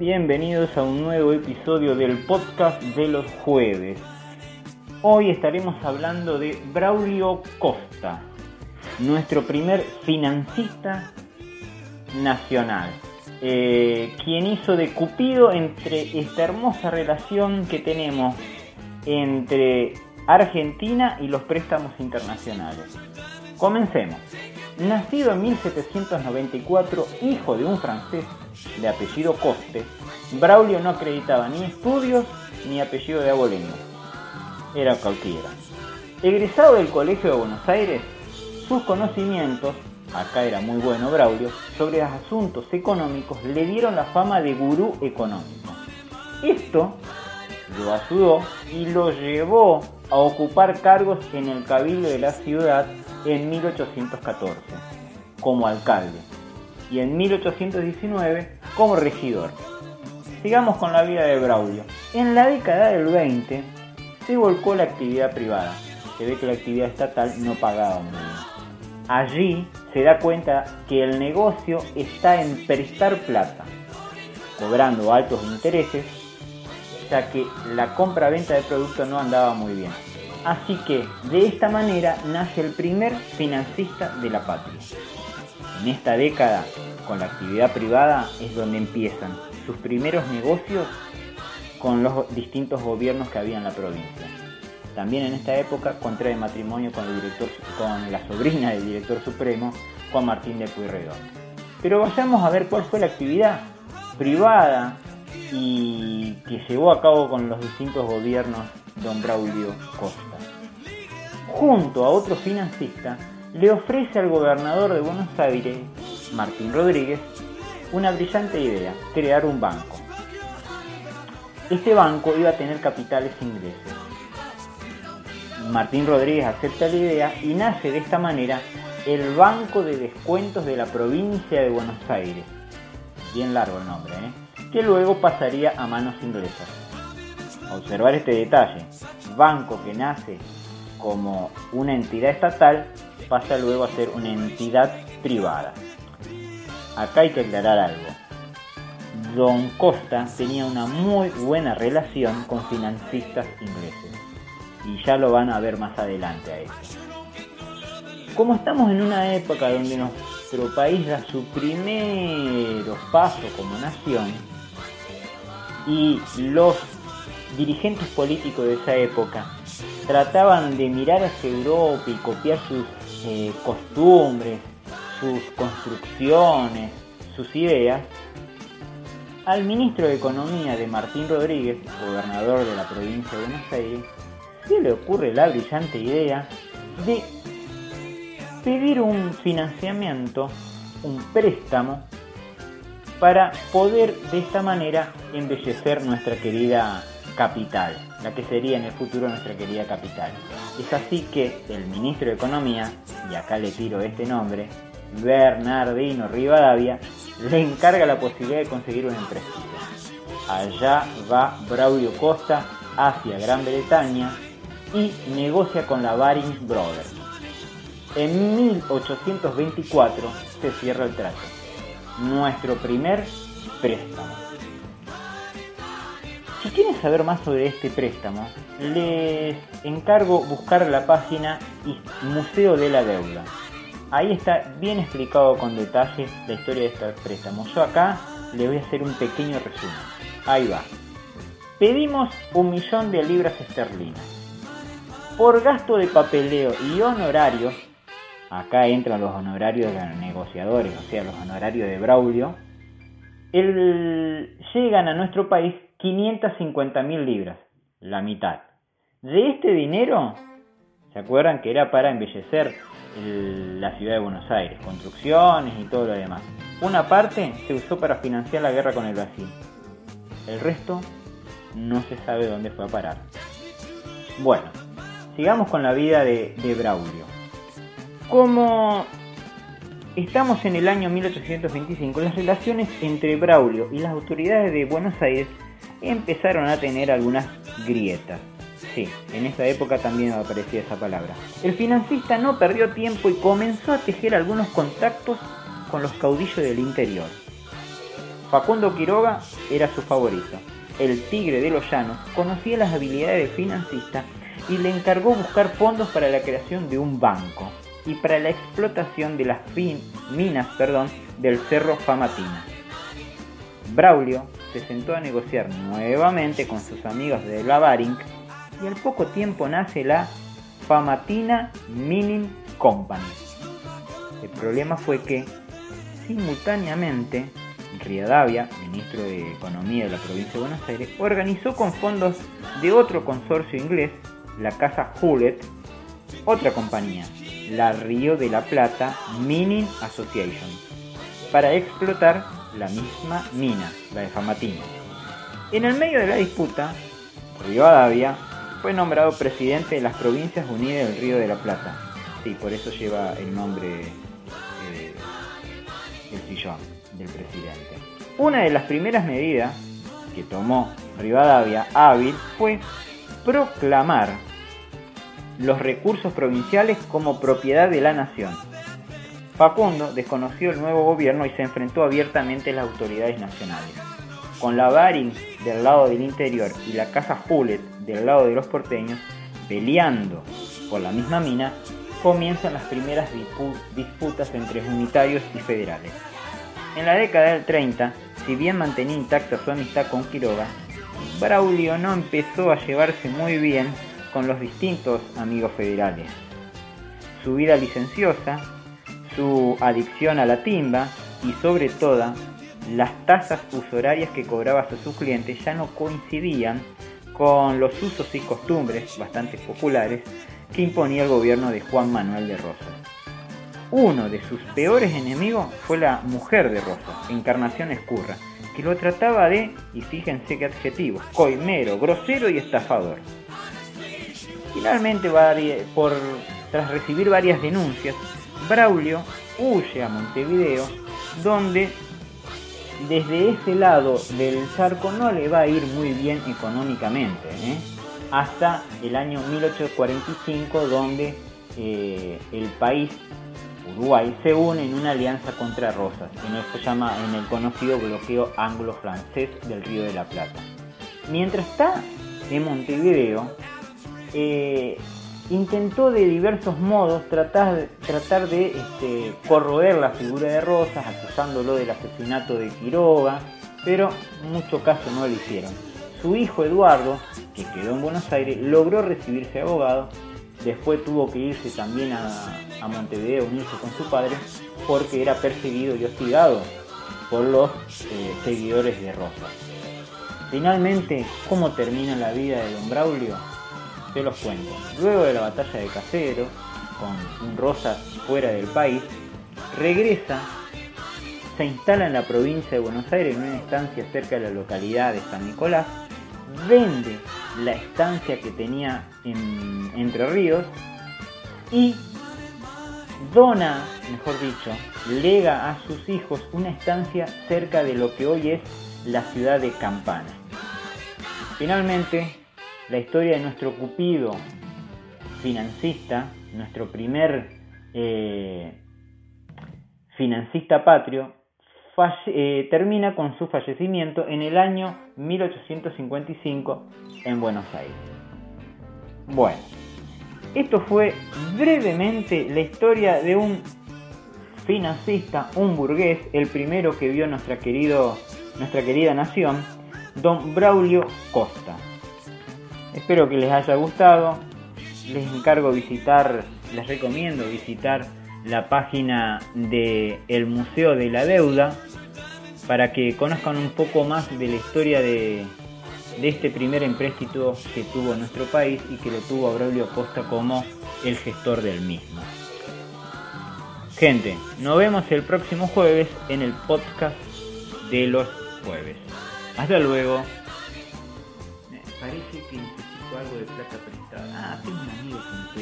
Bienvenidos a un nuevo episodio del podcast de los jueves. Hoy estaremos hablando de Braulio Costa, nuestro primer financista nacional, eh, quien hizo de Cupido entre esta hermosa relación que tenemos entre Argentina y los préstamos internacionales. Comencemos. Nacido en 1794, hijo de un francés de apellido Coste, Braulio no acreditaba ni estudios ni apellido de abolengo. Era cualquiera. Egresado del Colegio de Buenos Aires, sus conocimientos, acá era muy bueno Braulio, sobre asuntos económicos le dieron la fama de gurú económico. Esto lo ayudó y lo llevó a ocupar cargos en el cabildo de la ciudad en 1814 como alcalde y en 1819 como regidor. Sigamos con la vida de Braulio. En la década del 20 se volcó la actividad privada. Se ve que la actividad estatal no pagaba muy bien. Allí se da cuenta que el negocio está en prestar plata, cobrando altos intereses, ya que la compra-venta de productos no andaba muy bien. Así que de esta manera nace el primer financista de la patria. En esta década, con la actividad privada, es donde empiezan sus primeros negocios con los distintos gobiernos que había en la provincia. También en esta época contrae matrimonio con, el director, con la sobrina del director supremo, Juan Martín de Pueyrredón. Pero vayamos a ver cuál fue la actividad privada y que llevó a cabo con los distintos gobiernos don Braulio Costa. Junto a otro financista, le ofrece al gobernador de Buenos Aires, Martín Rodríguez, una brillante idea, crear un banco. Este banco iba a tener capitales ingleses. Martín Rodríguez acepta la idea y nace de esta manera el Banco de Descuentos de la provincia de Buenos Aires. Bien largo el nombre, ¿eh? Que luego pasaría a manos inglesas. Observar este detalle, banco que nace como una entidad estatal pasa luego a ser una entidad privada. Acá hay que aclarar algo. Don Costa tenía una muy buena relación con financistas ingleses y ya lo van a ver más adelante a esto. Como estamos en una época donde nuestro país da su primeros paso como nación y los dirigentes políticos de esa época trataban de mirar hacia Europa y copiar sus eh, costumbres, sus construcciones, sus ideas, al ministro de Economía de Martín Rodríguez, gobernador de la provincia de Buenos Aires, se le ocurre la brillante idea de pedir un financiamiento, un préstamo, para poder de esta manera embellecer nuestra querida capital, la que sería en el futuro nuestra querida capital. Es así que el ministro de Economía, y acá le tiro este nombre, Bernardino Rivadavia, le encarga la posibilidad de conseguir un empréstito. Allá va Braulio Costa hacia Gran Bretaña y negocia con la Baring Brothers. En 1824 se cierra el trato. Nuestro primer préstamo. Si quieren saber más sobre este préstamo, les encargo buscar la página Museo de la Deuda. Ahí está bien explicado con detalle la historia de este préstamo. Yo acá le voy a hacer un pequeño resumen. Ahí va. Pedimos un millón de libras esterlinas. Por gasto de papeleo y honorarios, acá entran los honorarios de los negociadores, o sea, los honorarios de Braulio, llegan a nuestro país 550 mil libras, la mitad. De este dinero, ¿se acuerdan que era para embellecer la ciudad de Buenos Aires? Construcciones y todo lo demás. Una parte se usó para financiar la guerra con el Brasil. El resto no se sabe dónde fue a parar. Bueno, sigamos con la vida de, de Braulio. Como estamos en el año 1825, las relaciones entre Braulio y las autoridades de Buenos Aires empezaron a tener algunas grietas. Sí, en esa época también aparecía esa palabra. El financista no perdió tiempo y comenzó a tejer algunos contactos con los caudillos del interior. Facundo Quiroga era su favorito. El tigre de los llanos conocía las habilidades del financista y le encargó buscar fondos para la creación de un banco y para la explotación de las minas perdón, del Cerro Famatina. Braulio se sentó a negociar nuevamente con sus amigos de la Baring y al poco tiempo nace la Famatina Mining Company. El problema fue que simultáneamente Riadavia, ministro de Economía de la provincia de Buenos Aires, organizó con fondos de otro consorcio inglés, la Casa Hewlett, otra compañía, la Río de la Plata Mining Association, para explotar la misma mina, la de Famatina. En el medio de la disputa, Rivadavia fue nombrado presidente de las Provincias Unidas del Río de la Plata. Sí, por eso lleva el nombre eh, el sillón del presidente. Una de las primeras medidas que tomó Rivadavia hábil fue proclamar los recursos provinciales como propiedad de la nación. Facundo desconoció el nuevo gobierno y se enfrentó abiertamente a las autoridades nacionales. Con la Baring del lado del interior y la Casa Hullet del lado de los porteños, peleando por la misma mina, comienzan las primeras disputas entre unitarios y federales. En la década del 30, si bien mantenía intacta su amistad con Quiroga, Braulio no empezó a llevarse muy bien con los distintos amigos federales. Su vida licenciosa, su adicción a la timba y sobre todo las tasas usurarias que cobraba a sus clientes ya no coincidían con los usos y costumbres bastante populares que imponía el gobierno de Juan Manuel de Rosas. Uno de sus peores enemigos fue la mujer de Rosas, Encarnación Escurra, que lo trataba de, y fíjense qué adjetivos, coimero, grosero y estafador. Finalmente, por, tras recibir varias denuncias, Braulio huye a Montevideo, donde desde ese lado del charco no le va a ir muy bien económicamente, ¿eh? hasta el año 1845, donde eh, el país, Uruguay, se une en una alianza contra Rosas, en el, se llama, en el conocido bloqueo anglo-francés del Río de la Plata. Mientras está en Montevideo, eh, intentó de diversos modos tratar, tratar de este, corroer la figura de Rosas, acusándolo del asesinato de Quiroga, pero mucho caso no lo hicieron. Su hijo Eduardo, que quedó en Buenos Aires, logró recibirse abogado, después tuvo que irse también a, Montevideo, unirse con su padre, porque era perseguido y hostigado por los eh, seguidores de Rosas. Finalmente, ¿cómo termina la vida de Don Braulio? Te los cuento. Luego de la batalla de Casero, con Rosas fuera del país, regresa, se instala en la provincia de Buenos Aires en una estancia cerca de la localidad de San Nicolás, vende la estancia que tenía en Entre Ríos y dona, mejor dicho, lega a sus hijos una estancia cerca de lo que hoy es la ciudad de Campana. Finalmente, la historia de nuestro Cupido financista, nuestro primer eh, financista patrio, eh, termina con su fallecimiento en el año 1855 en Buenos Aires. Bueno, esto fue brevemente la historia de un financista, un burgués, el primero que vio nuestra, querido, nuestra querida nación, don Braulio Costa. Espero que les haya gustado. Les encargo visitar, les recomiendo visitar la página del el Museo de la Deuda para que conozcan un poco más de la historia de, de este primer empréstito que tuvo nuestro país y que lo tuvo Aurelio Costa como el gestor del mismo. Gente, nos vemos el próximo jueves en el podcast de los jueves. Hasta luego. Parece que algo de plata prestada. Ah, tengo un amigo con